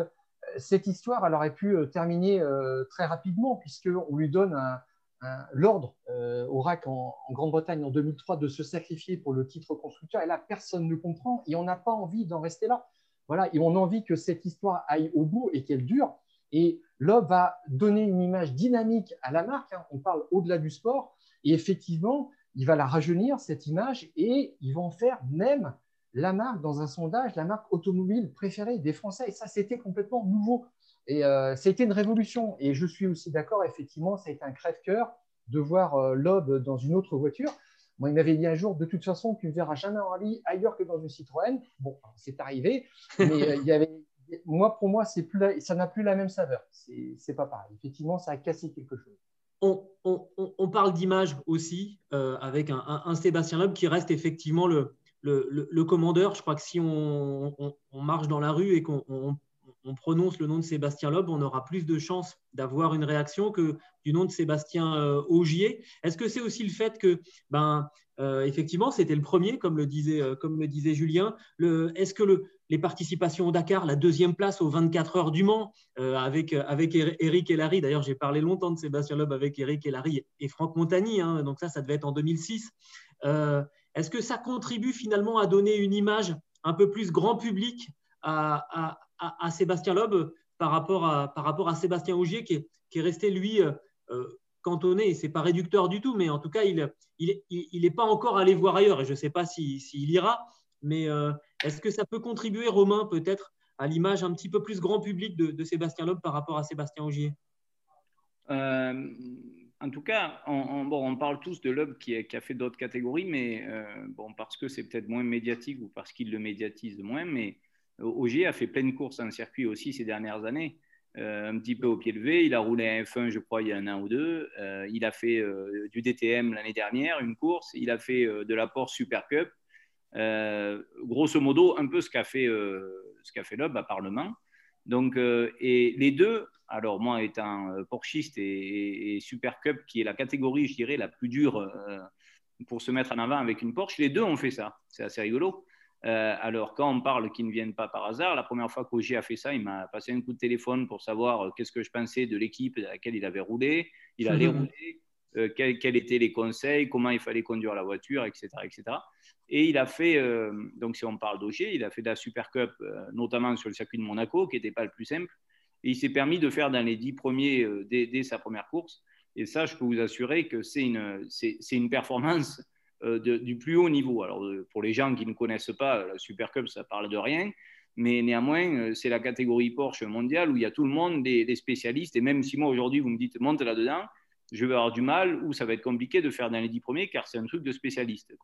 cette histoire, elle aurait pu terminer très rapidement puisqu'on lui donne l'ordre au RAC en, Grande-Bretagne en 2003 de se sacrifier pour le titre constructeur. Et là, personne ne comprend et on n'a pas envie d'en rester là. Voilà, et on a envie que cette histoire aille au bout et qu'elle dure. Et Loeb va donner une image dynamique à la marque. Hein. On parle au-delà du sport. Et effectivement, il va la rajeunir, cette image, et ils vont faire même la marque, dans un sondage, la marque automobile préférée des Français. Et ça, c'était complètement nouveau. Et euh, c'était une révolution. Et je suis aussi d'accord, effectivement, ça a été un crève-cœur de voir euh, Loeb dans une autre voiture. Moi, il m'avait dit un jour, de toute façon, tu ne verras jamais en rallye ailleurs que dans une Citroën. Bon, c'est arrivé, mais euh, moi, pour moi, ça n'a plus la même saveur. C'est pas pareil. Effectivement, ça a cassé quelque chose. On, parle d'image aussi, euh, avec un, un, Sébastien Loeb qui reste effectivement le, commandeur. Je crois que si on, marche dans la rue et qu'on prononce le nom de Sébastien Loeb, on aura plus de chances d'avoir une réaction que du nom de Sébastien euh, Augier. Est-ce que c'est aussi le fait que, ben, euh, effectivement, c'était le premier, comme le disait, euh, Julien. Est-ce que le, les participations au Dakar, la deuxième place aux 24 heures du Mans, avec, avec Eric et Larry, d'ailleurs, j'ai parlé longtemps de Sébastien Loeb avec Eric et Larry et Franck Montagny, hein, donc ça, ça devait être en 2006. Est-ce que ça contribue finalement à donner une image un peu plus grand public à, Sébastien Loeb par rapport à, par rapport à Sébastien Augier qui est, resté, lui, euh, euh, cantonné, ce n'est pas réducteur du tout, mais en tout cas, il n'est il, pas encore allé voir ailleurs, et je ne sais pas s'il ira, mais euh, est-ce que ça peut contribuer, Romain, peut-être, à l'image un petit peu plus grand public de, Sébastien Loeb par rapport à Sébastien Augier en tout cas, on, bon, on, parle tous de Loeb qui, a fait d'autres catégories, mais bon, parce que c'est peut-être moins médiatique ou parce qu'il le médiatise moins, mais Ogier a fait plein de courses en circuit aussi ces dernières années. Euh, un petit peu au pied levé. Il a roulé un F1, je crois, il y a un an ou deux. Euh, il a fait du DTM l'année dernière, une course. Il a fait de la Porsche Super Cup. grosso modo, un peu ce qu'a fait, ce fait à Parlement. Donc, et les deux, alors moi étant euh, porchiste et, Super Cup, qui est la catégorie, je dirais, la plus dure euh, pour se mettre en avant avec une Porsche, les deux ont fait ça. C'est assez rigolo. Euh, alors, quand on parle qu'ils ne viennent pas par hasard, la première fois qu'Ogier a fait ça, il m'a passé un coup de téléphone pour savoir qu'est-ce que je pensais de l'équipe à laquelle il avait roulé. Il allait rouler, quels, étaient les conseils, comment il fallait conduire la voiture, etc. etc. Et il a fait, donc si on parle d'Ogier, il a fait de la Super Cup, notamment sur le circuit de Monaco, qui n'était pas le plus simple. Et il s'est permis de faire dans les dix premiers euh, dès, sa première course. Et ça, je peux vous assurer que c'est une, c'est, une performance euh, du plus haut niveau. Alors, euh, pour les gens qui ne connaissent pas, la Super Cup, ça parle de rien. Mais néanmoins, c'est la catégorie Porsche mondiale où il y a tout le monde, des, spécialistes. Et même si moi, aujourd'hui, vous me dites monte là-dedans, je vais avoir du mal ou ça va être compliqué de faire dans les dix premiers car c'est un truc de spécialiste.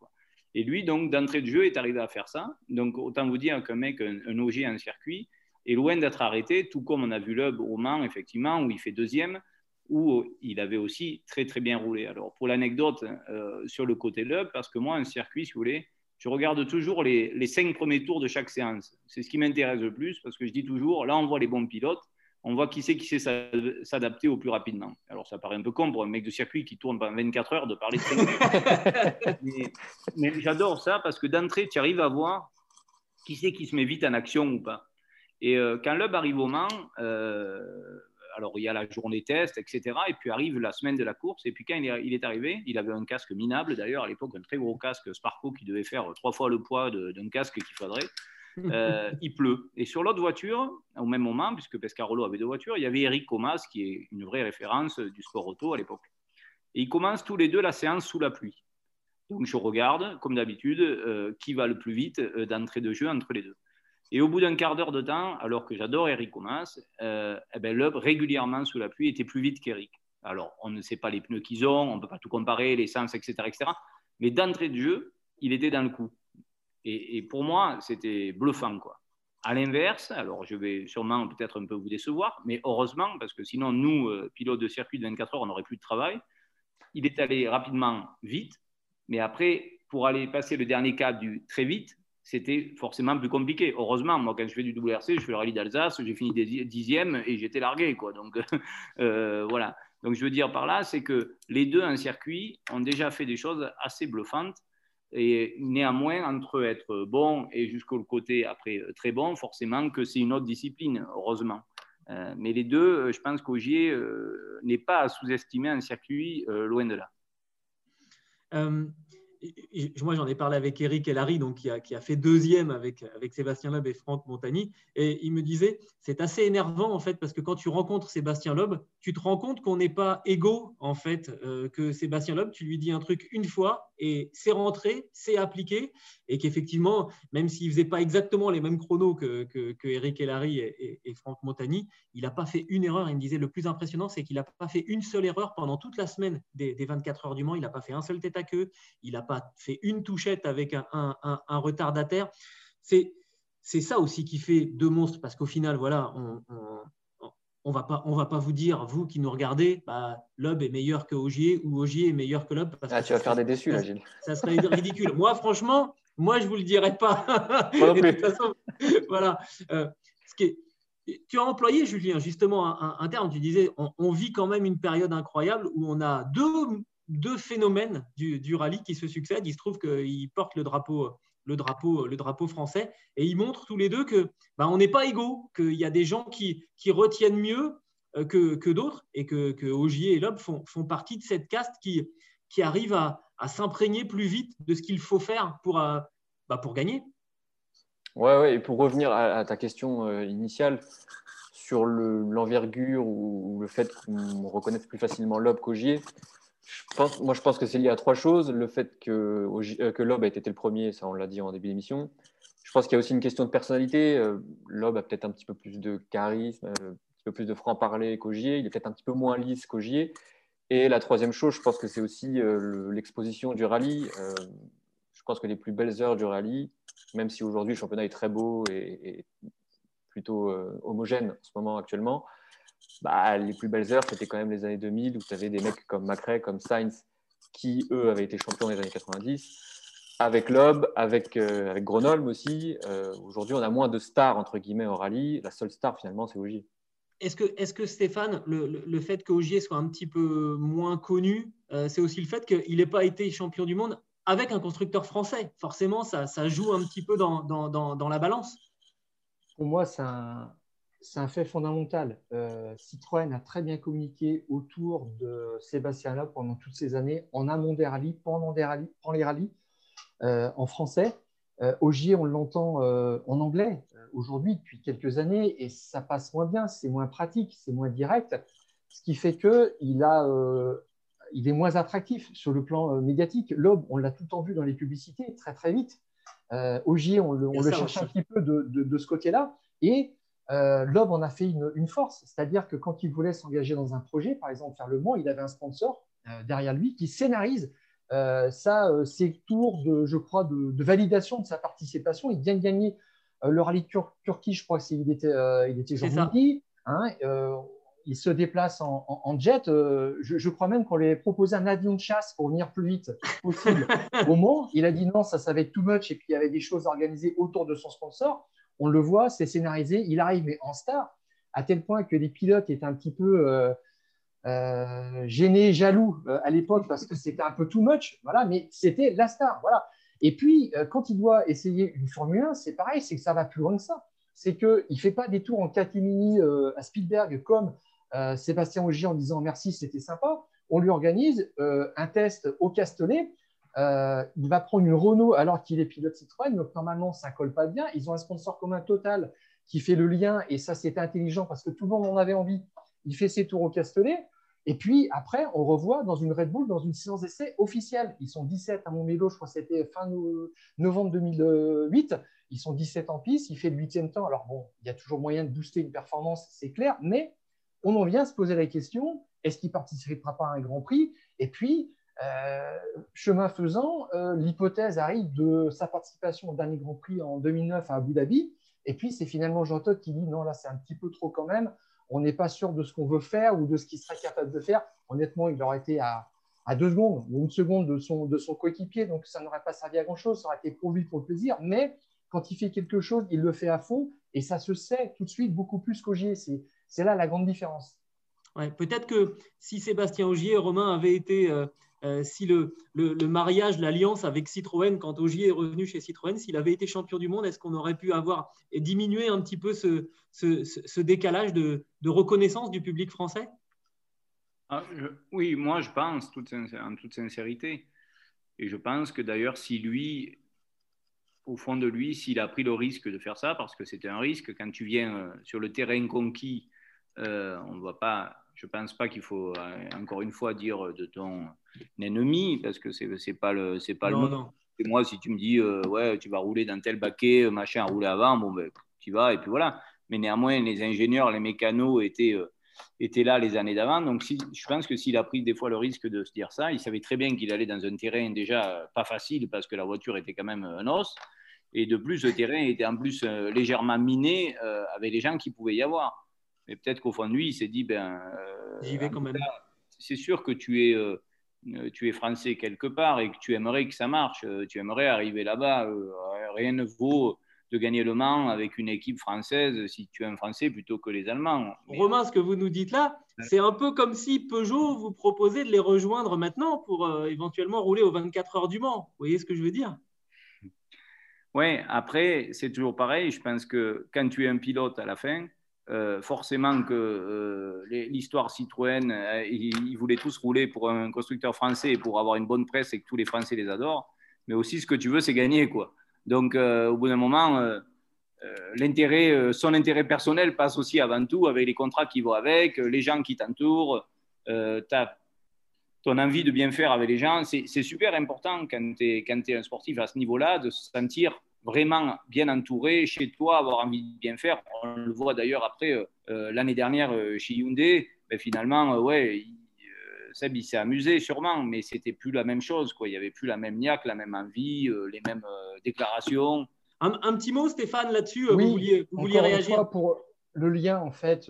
Et lui, donc, d'entrée de jeu, est arrivé à faire ça. Donc, autant vous dire qu'un mec, un, un OG en circuit, est loin d'être arrêté, tout comme on a vu Loeb au Mans, effectivement, où il fait deuxième, où il avait aussi très très bien roulé. Alors pour l'anecdote euh, sur le côté Loeb, parce que moi, un circuit, si vous voulez, je regarde toujours les, les cinq premiers tours de chaque séance. C'est ce qui m'intéresse le plus, parce que je dis toujours, là on voit les bons pilotes, on voit qui c'est qui sait s'adapter au plus rapidement. Alors ça paraît un peu con pour un mec de circuit qui tourne pendant 24 heures de parler de mais, mais j'adore ça parce que d'entrée, tu arrives à voir qui c'est qui se met vite en action ou pas. Et euh, quand Loeb arrive au Mans, euh, alors il y a la journée test, etc. Et puis arrive la semaine de la course. Et puis quand il est, arrivé, il avait un casque minable d'ailleurs, à l'époque, un très gros casque Sparco qui devait faire trois fois le poids d'un casque qu'il faudrait. Euh, il pleut. Et sur l'autre voiture, au même moment, puisque Pescarolo avait deux voitures, il y avait Eric Comas, qui est une vraie référence du sport auto à l'époque. Et ils commencent tous les deux la séance sous la pluie. Donc je regarde, comme d'habitude, qui va le plus vite d'entrée de jeu entre les deux. Et au bout d'un quart d'heure de temps, alors que j'adore Eric Omas, euh, eh ben, régulièrement sous la pluie, était plus vite qu'Eric. Alors, on ne sait pas les pneus qu'ils ont, on ne peut pas tout comparer, l'essence, etc., etc. Mais d'entrée de jeu, il était dans le coup. Et, pour moi, c'était bluffant, quoi. À l'inverse, alors je vais sûrement peut-être un peu vous décevoir, mais heureusement, parce que sinon, nous, euh, pilotes de circuit de 24 heures, on n'aurait plus de travail. Il est allé rapidement vite, mais après, pour aller passer le dernier cap du très vite, c'était forcément plus compliqué. Heureusement, moi, quand je fais du WRC, je fais le rallye d'Alsace, j'ai fini dixième et j'étais largué. Quoi. Donc, euh, voilà. Donc, je veux dire par là, c'est que les deux en circuit ont déjà fait des choses assez bluffantes. Et néanmoins, entre être bon et jusqu'au côté après très bon, forcément que c'est une autre discipline, heureusement. Euh, mais les deux, je pense qu'Augier euh, n'est pas à sous-estimer en circuit, loin de là moi, j'en ai parlé avec Eric Larry, donc qui a, qui a fait deuxième avec, avec Sébastien Loeb et Franck Montagny, et il me disait, c'est assez énervant en fait, parce que quand tu rencontres Sébastien Loeb, tu te rends compte qu'on n'est pas égaux en fait, euh, que Sébastien Loeb, tu lui dis un truc une fois et c'est rentré, c'est appliqué, et qu'effectivement, même s'il faisait pas exactement les mêmes chronos que, que, Eric Larry et, et, Franck Montagny, il n'a pas fait une erreur. Il me disait, le plus impressionnant, c'est qu'il n'a pas fait une seule erreur pendant toute la semaine des, des 24 heures du Mans. Il n'a pas fait un seul tête à queue, il n'a pas fait une touchette avec un, un, un, retardataire. C'est c'est ça aussi qui fait deux monstres, parce qu'au final, voilà, on, va pas, on va pas vous dire, vous qui nous regardez, bah, Loeb est meilleur que Ogier ou Ogier est meilleur que Loeb. ah, tu vas faire des déçus, là, Gilles. Ça serait ridicule. Moi, franchement, Moi, je ne vous le dirai pas. de toute façon, voilà. Euh, ce qui est, tu as employé, Julien, justement un, terme. Tu disais, on, vit quand même une période incroyable où on a deux, deux phénomènes du, du, rallye qui se succèdent. Il se trouve qu'ils portent le drapeau, le, drapeau, le drapeau français et ils montrent tous les deux que bah, on n'est pas égaux, qu'il y a des gens qui, qui retiennent mieux euh, que, que d'autres et que, que, Ogier et Loeb font, font, partie de cette caste qui, qui arrive à, à s'imprégner plus vite de ce qu'il faut faire pour, euh, bah, pour gagner. Ouais, ouais, et pour revenir à, ta question euh, initiale sur l'envergure ou, le fait qu'on reconnaisse plus facilement Lob qu'Ogier, moi je pense que c'est lié à trois choses. Le fait que, euh, que Lob a été le premier, ça on l'a dit en début d'émission. Je pense qu'il y a aussi une question de personnalité. Euh, Lob a peut-être un petit peu plus de charisme, un petit peu plus de franc-parler qu'Ogier. Il est peut-être un petit peu moins lisse qu'Ogier. Et la troisième chose, je pense que c'est aussi l'exposition du rallye. je pense que les plus belles heures du rallye, même si aujourd'hui le championnat est très beau et, plutôt euh, homogène en ce moment actuellement, bah, les plus belles heures, c'était quand même les années 2000 où tu avais des mecs comme Macrae, comme Sainz, qui eux avaient été champions dans les années 90. Avec Loeb, avec, euh, avec Grenolm aussi. Euh, aujourd'hui, on a moins de stars, entre guillemets, au rallye. La seule star, finalement, c'est Ogier. Est-ce que, est que, Stéphane, le, le, fait qu'Ogier soit un petit peu moins connu, c'est aussi le fait qu'il n'ait pas été champion du monde avec un constructeur français? Forcément, ça, joue un petit peu dans, dans, la balance. Pour moi, c'est un, un, fait fondamental. Euh, Citroën a très bien communiqué autour de Sébastien Loeb pendant toutes ces années, en amont des rallyes, pendant, des rallyes, pendant les rallyes, euh, en français. Euh, Ogier, on l'entend euh, en anglais aujourd'hui depuis quelques années et ça passe moins bien, c'est moins pratique, c'est moins direct, ce qui fait qu'il a il est moins attractif sur le plan médiatique. L'aube, on l'a tout le temps vu dans les publicités, très très vite. Euh, Ogier, on le, cherche un petit peu de, ce côté-là. Et euh, Loeb en a fait une, force, c'est-à-dire que quand il voulait s'engager dans un projet, par exemple faire le Mans, il avait un sponsor euh, derrière lui qui scénarise ça, ses tours de, je crois, de, validation de sa participation. Il vient de gagner le rallye Tur Turquie, je crois qu'il était, il était jean hein, il se déplace en, jet. Euh, je, crois même qu'on lui avait proposé un avion de chasse pour venir plus vite possible au Mans. Il a dit non, ça, ça va être too much. Et puis, il y avait des choses organisées autour de son sponsor. On le voit, c'est scénarisé. Il arrive, mais en star, à tel point que les pilotes étaient un petit peu euh, euh, gênés, jaloux à l'époque parce que c'était un peu too much. Voilà, mais c'était la star. Voilà. Et puis, quand il doit essayer une Formule 1, c'est pareil, c'est que ça va plus loin que ça. C'est qu'il ne fait pas des tours en catimini à Spielberg comme euh, Sébastien Augier en disant merci, c'était sympa. On lui organise euh, un test au Castellet. Euh, il va prendre une Renault alors qu'il est pilote Citroën. Donc normalement, ça colle pas bien. Ils ont un sponsor commun total qui fait le lien et ça, c'était intelligent parce que tout le monde en avait envie. Il fait ses tours au Castellet. Et puis après, on revoit dans une Red Bull, dans une séance d'essai officielle. Ils sont 17 à Montmélo, je crois que c'était fin novembre 2008. Ils sont 17 en piste, il fait le huitième temps. Alors bon, il y a toujours moyen de booster une performance, c'est clair, mais on en vient à se poser la question est-ce qu'il participera pas à un Grand Prix? Et puis, euh, chemin faisant, euh, l'hypothèse arrive de sa participation au dernier Grand Prix en 2009 à Abu Dhabi. Et puis, c'est finalement Jean Todt qui dit non, là, c'est un petit peu trop quand même. On n'est pas sûr de ce qu'on veut faire ou de ce qu'il serait capable de faire. Honnêtement, il aurait été à, deux secondes ou une seconde de son, de son coéquipier, donc ça n'aurait pas servi à grand-chose. Ça aurait été pour lui pour le plaisir. Mais quand il fait quelque chose, il le fait à fond et ça se sait tout de suite beaucoup plus qu'Augier. C'est là la grande différence. Ouais, Peut-être que si Sébastien Augier Romain avaient été, euh, euh, si le, mariage, l'alliance avec Citroën, quand Augier est revenu chez Citroën, s'il avait été champion du monde, est-ce qu'on aurait pu avoir diminué un petit peu ce, décalage de, reconnaissance du public français? Ah, Oui, moi je pense, en toute sincérité. Et je pense que d'ailleurs, si lui, au fond de lui, s'il a pris le risque de faire ça, parce que c'était un risque, quand tu viens euh, sur le terrain conquis euh, on ne va pas, je ne pense pas qu'il faut euh, encore une fois dire de ton ennemi parce que c'est n'est pas le c'est pas le Et moi, si tu me dis ouais, tu vas rouler dans tel baquet, machin, rouler avant, bon ben tu vas et puis voilà. Mais néanmoins, les ingénieurs, les mécanos étaient étaient là les années d'avant. Donc, si, je pense que s'il a pris des fois le risque de se dire ça, il savait très bien qu'il allait dans un terrain déjà pas facile parce que la voiture était quand même un os. Et de plus, le terrain était en plus légèrement miné avec les gens qui pouvaient y avoir. Mais peut-être qu'au fond de lui, il s'est dit, ben, euh, j'y vais quand même. C'est sûr que tu es, euh, tu es français quelque part et que tu aimerais que ça marche. tu aimerais arriver là-bas. rien ne vaut de gagner le Mans avec une équipe française si tu es un Français plutôt que les Allemands. Romain, ce que vous nous dites là, c'est un peu comme si Peugeot vous proposait de les rejoindre maintenant pour euh, éventuellement rouler aux 24 heures du Mans. Vous voyez ce que je veux dire? Oui, après, c'est toujours pareil. Je pense que quand tu es un pilote à la fin, euh, forcément que euh, l'histoire Citroën, ils, voulaient tous rouler pour un constructeur français pour avoir une bonne presse et que tous les Français les adorent. Mais aussi, ce que tu veux, c'est gagner. quoi. Donc, euh, au bout d'un moment, euh, euh, l'intérêt, son intérêt personnel passe aussi avant tout avec les contrats qui vont avec, les gens qui t'entourent, ton envie de bien faire avec les gens. C'est super important quand tu es, un sportif à ce niveau-là de se sentir vraiment bien entouré chez toi, avoir envie de bien faire. On le voit d'ailleurs après l'année dernière chez Hyundai. Ben, finalement, ouais, Seb, il s'est amusé sûrement, mais c'était plus la même chose. Quoi. Il n'y avait plus la même niaque, la même envie, euh, les mêmes euh, déclarations. Un, petit mot, Stéphane, là-dessus. Euh, vous vouliez, vous vouliez réagir Pour le lien, en fait,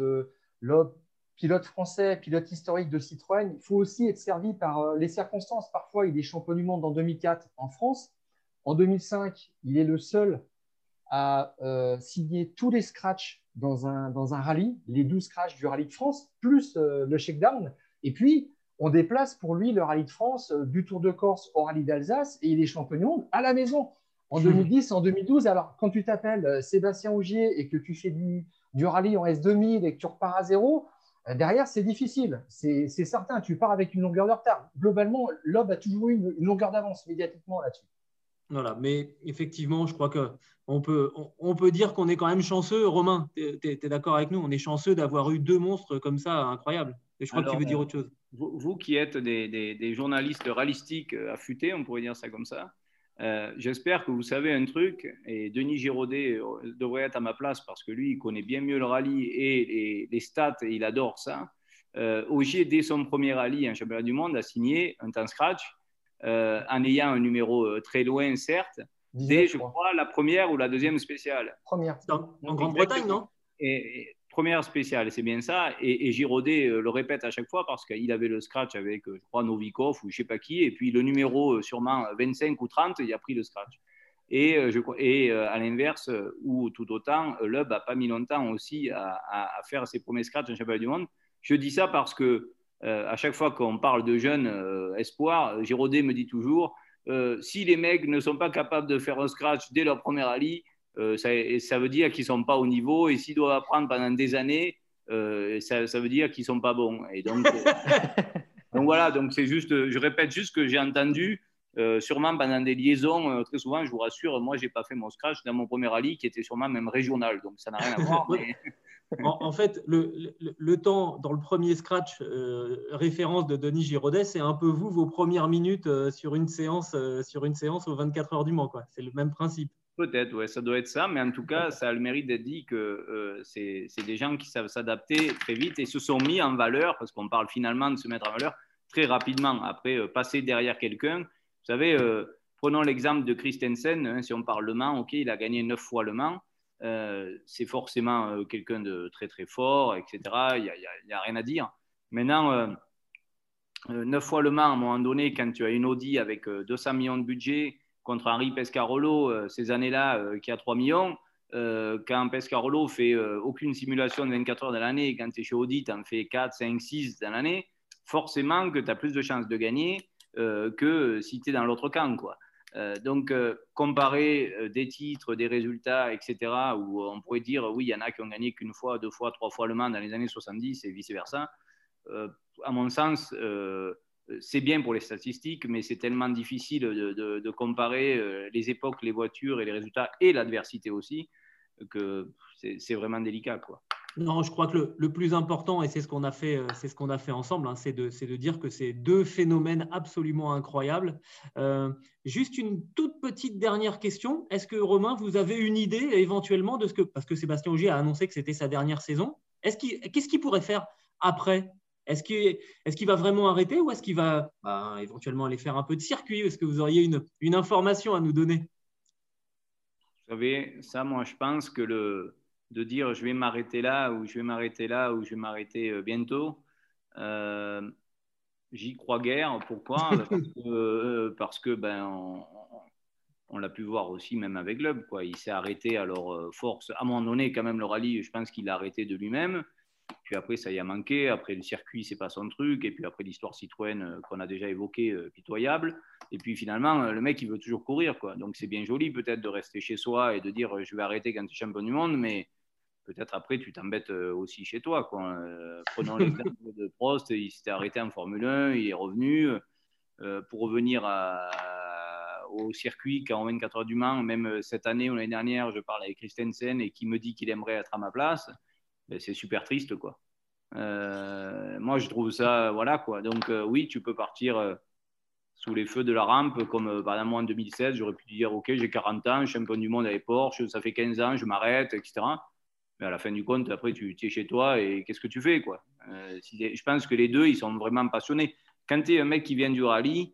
pilote français, pilote historique de Citroën, il faut aussi être servi par les circonstances. Parfois, il est champion du monde en 2004 en France. En 2005, il est le seul à signer tous les scratchs dans un, dans un rallye, les 12 scratchs du rallye de France, plus le shakedown. Et puis, on déplace pour lui le rallye de France euh, du Tour de Corse au rallye d'Alsace et il est champion à la maison. En 2010, hmm. en 2012, alors quand tu t'appelles euh, Sébastien Augier et que tu fais du, rallye en S2000 et que tu repars à zéro, euh, derrière, c'est difficile. C'est certain, tu pars avec une longueur de retard. Globalement, l'OB a toujours eu une, longueur d'avance médiatiquement là-dessus. Voilà, mais effectivement, je crois qu'on peut, on, peut dire qu'on est quand même chanceux. Romain, tu es, d'accord avec nous? On est chanceux d'avoir eu deux monstres comme ça incroyables. Et je crois que tu veux dire autre chose vous, qui êtes des, journalistes rallistiques euh, affûtés, on pourrait dire ça comme ça, euh, j'espère que vous savez un truc, et Denis Giraudet euh, devrait être à ma place parce que lui, il connaît bien mieux le rallye et les, stats, et il adore ça. Euh, Ogier, dès son premier rallye en championnat du monde, a signé un temps scratch en ayant un numéro très loin, certes, dès, je crois, la première ou la deuxième spéciale. Première. en Grande-Bretagne, non? Et, première spéciale, c'est bien ça. Et, et Giraudet euh, le répète à chaque fois parce qu'il avait le scratch avec, euh, je crois, Novikov ou je sais pas qui. Et puis le numéro, euh, sûrement 25 ou 30, il a pris le scratch. Et, je, et à l'inverse, ou tout autant, Lub n'a pas mis longtemps aussi à, faire ses premiers scratchs en championnat du monde. Je dis ça parce que à chaque fois qu'on parle de jeunes espoirs, Giraudet me dit toujours si les mecs ne sont pas capables de faire un scratch dès leur premier rallye, euh, ça, veut dire qu'ils ne sont pas au niveau. Et s'ils doivent apprendre pendant des années, euh, ça, veut dire qu'ils ne sont pas bons. Et donc, euh, donc voilà, donc c'est juste, je répète juste ce que j'ai entendu. Sûrement pendant des liaisons, très souvent, je vous rassure, moi, je n'ai pas fait mon scratch dans mon premier rallye qui était sûrement même régional, donc ça n'a rien à voir. en, fait, le, le, temps dans le premier scratch, référence de Denis Giraudet, c'est un peu vous, vos premières minutes sur, une séance, sur une séance aux 24 heures du Mans. C'est le même principe. Peut-être, ouais, ça doit être ça, mais en tout cas, ça a le mérite d'être dit que euh, c'est des gens qui savent s'adapter très vite et se sont mis en valeur, parce qu'on parle finalement de se mettre en valeur très rapidement. Après, euh, passer derrière quelqu'un, savez, euh, prenons l'exemple de Christensen, hein, si on parle Le Mans, ok, il a gagné neuf fois Le Mans, c'est forcément quelqu'un de très très fort, etc. Il n'y a, rien à dire. Maintenant, neuf fois Le Mans, à un moment donné, quand tu as une Audi avec 200 millions de budget, contre Henri Pescarolo euh, ces années-là euh, qui a 3 millions. Euh, quand Pescarolo fait aucune simulation de 24 heures dans l'année, quand tu es chez Audi, tu en fais 4, 5, 6 dans l'année, forcément que tu as plus de chances de gagner que si tu es dans l'autre camp. Quoi. donc, comparer des titres, des résultats, etc., où on pourrait dire, oui, il y en a qui ont gagné qu'une fois, deux fois, trois fois le Mans dans les années 70 et vice-versa, à mon sens, c'est bien pour les statistiques, mais c'est tellement difficile de, comparer euh, les époques, les voitures et les résultats et l'adversité aussi que c'est vraiment délicat. Quoi. Non, je crois que le, plus important, et c'est ce qu'on a fait, euh, ce qu'on a fait ensemble, hein, c'est de, de, dire que c'est deux phénomènes absolument incroyables. Euh, juste une toute petite dernière question. Est-ce que Romain, vous avez une idée éventuellement de ce que, parce que Sébastien Ogier a annoncé que c'était sa dernière saison, qu'est-ce qu'il pourrait faire après? Est-ce qu'il va vraiment arrêter ou est-ce qu'il va bah, éventuellement aller faire un peu de circuit? Est-ce que vous auriez une, information à nous donner? Vous savez, ça, moi, je pense que le, de dire je vais m'arrêter là ou je vais m'arrêter là ou je vais m'arrêter euh, bientôt, euh, J'y crois guère. Pourquoi? Parce que, ben, on, l'a pu voir aussi même avec Loeb. Quoi. Il s'est arrêté alors force. À un moment donné, quand même, le rallye, je pense qu'il l'a arrêté de lui-même. Puis après, ça y a manqué. Après, le circuit, c'est pas son truc. Et puis après, l'histoire Citroën euh, qu'on a déjà évoquée, euh, pitoyable. Et puis finalement, euh, le mec, il veut toujours courir. Quoi. Donc c'est bien joli peut-être de rester chez soi et de dire je vais arrêter quand tu es champion du monde. Mais peut-être après, tu t'embêtes aussi chez toi. Quoi. prenons l'exemple de Prost. Il s'était arrêté en Formule 1. Il est revenu. pour revenir au circuit quand 24 heures du Mans, même cette année ou l'année dernière, je parle avec Christensen et qui me dit qu'il aimerait être à ma place. Ben, c'est super triste, quoi. Euh, moi, je trouve ça, voilà, quoi. Donc, euh, oui, tu peux partir euh, sous les feux de la rampe, comme par exemple, moi, en 2016, j'aurais pu dire, OK, j'ai 40 ans, champion du monde avec Porsche, ça fait 15 ans, je m'arrête, etc. Mais à la fin du compte, après, tu, es chez toi et qu'est-ce que tu fais, quoi? Je pense que les deux, ils sont vraiment passionnés. Quand tu es un mec qui vient du rallye,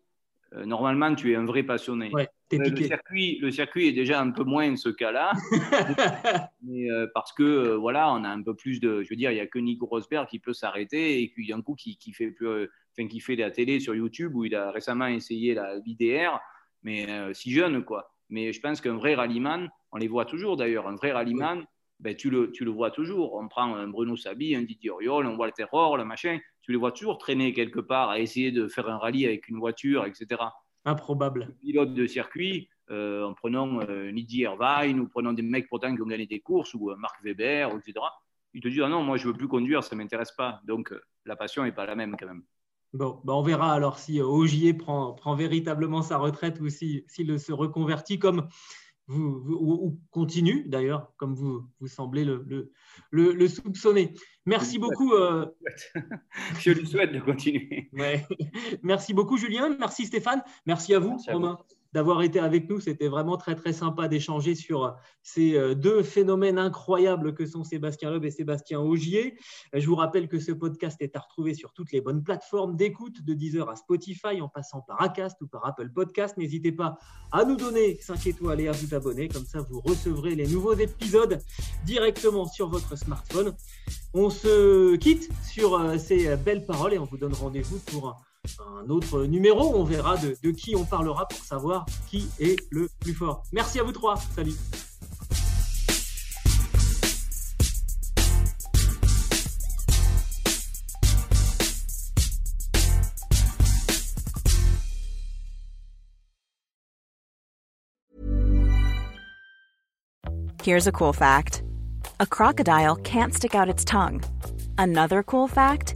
normalement, tu es un vrai passionné. Euh, le, circuit, le circuit est déjà un peu moins ce cas-là, mais euh, parce que euh, voilà, on a un peu plus de, je veux dire, il y a que Nico Rosberg qui peut s'arrêter et puis un coup qui, qui fait plus, enfin, qui fait la télé sur YouTube où il a récemment essayé la VDR, mais si jeune quoi. Mais je pense qu'un vrai rallyman, on les voit toujours d'ailleurs, un vrai rallyman, ben, tu, le, tu le vois toujours. On prend un Bruno Sabi, un Didier Oriol, un Walter Rohr, le machin, tu les vois toujours traîner quelque part à essayer de faire un rallye avec une voiture, etc. Improbable. Pilote de circuit, euh, en prenant euh, Nidia Irvine ou prenant des mecs pourtant qui ont gagné des courses ou euh, Marc Weber, etc. Il te dit ah non, moi je veux plus conduire, ça m'intéresse pas. Donc la passion n'est pas la même quand même. Bon, bah, on verra alors si Ogier prend, prend véritablement sa retraite ou s'il si, se reconvertit comme vous, ou, continue d'ailleurs, comme vous, vous semblez le, le, le, soupçonner. Merci beaucoup. Euh... Je lui souhaite de continuer. Merci beaucoup, Julien. Merci, Stéphane. Merci à vous, Romain d'avoir été avec nous. C'était vraiment très très sympa d'échanger sur euh, ces euh, deux phénomènes incroyables que sont Sébastien Loeb et Sébastien Augier. Euh, je vous rappelle que ce podcast est à retrouver sur toutes les bonnes plateformes d'écoute, de Deezer à Spotify, en passant par Acast ou par Apple Podcast. N'hésitez pas à nous donner 5 étoiles et à vous abonner, comme ça vous recevrez les nouveaux épisodes directement sur votre smartphone. On se quitte sur ces belles paroles et on vous donne rendez-vous pour un autre numéro. On verra de, qui on parlera pour savoir qui est le plus fort. Merci à vous trois. Salut. Here's a cool fact. A crocodile can't stick out its tongue. Another cool fact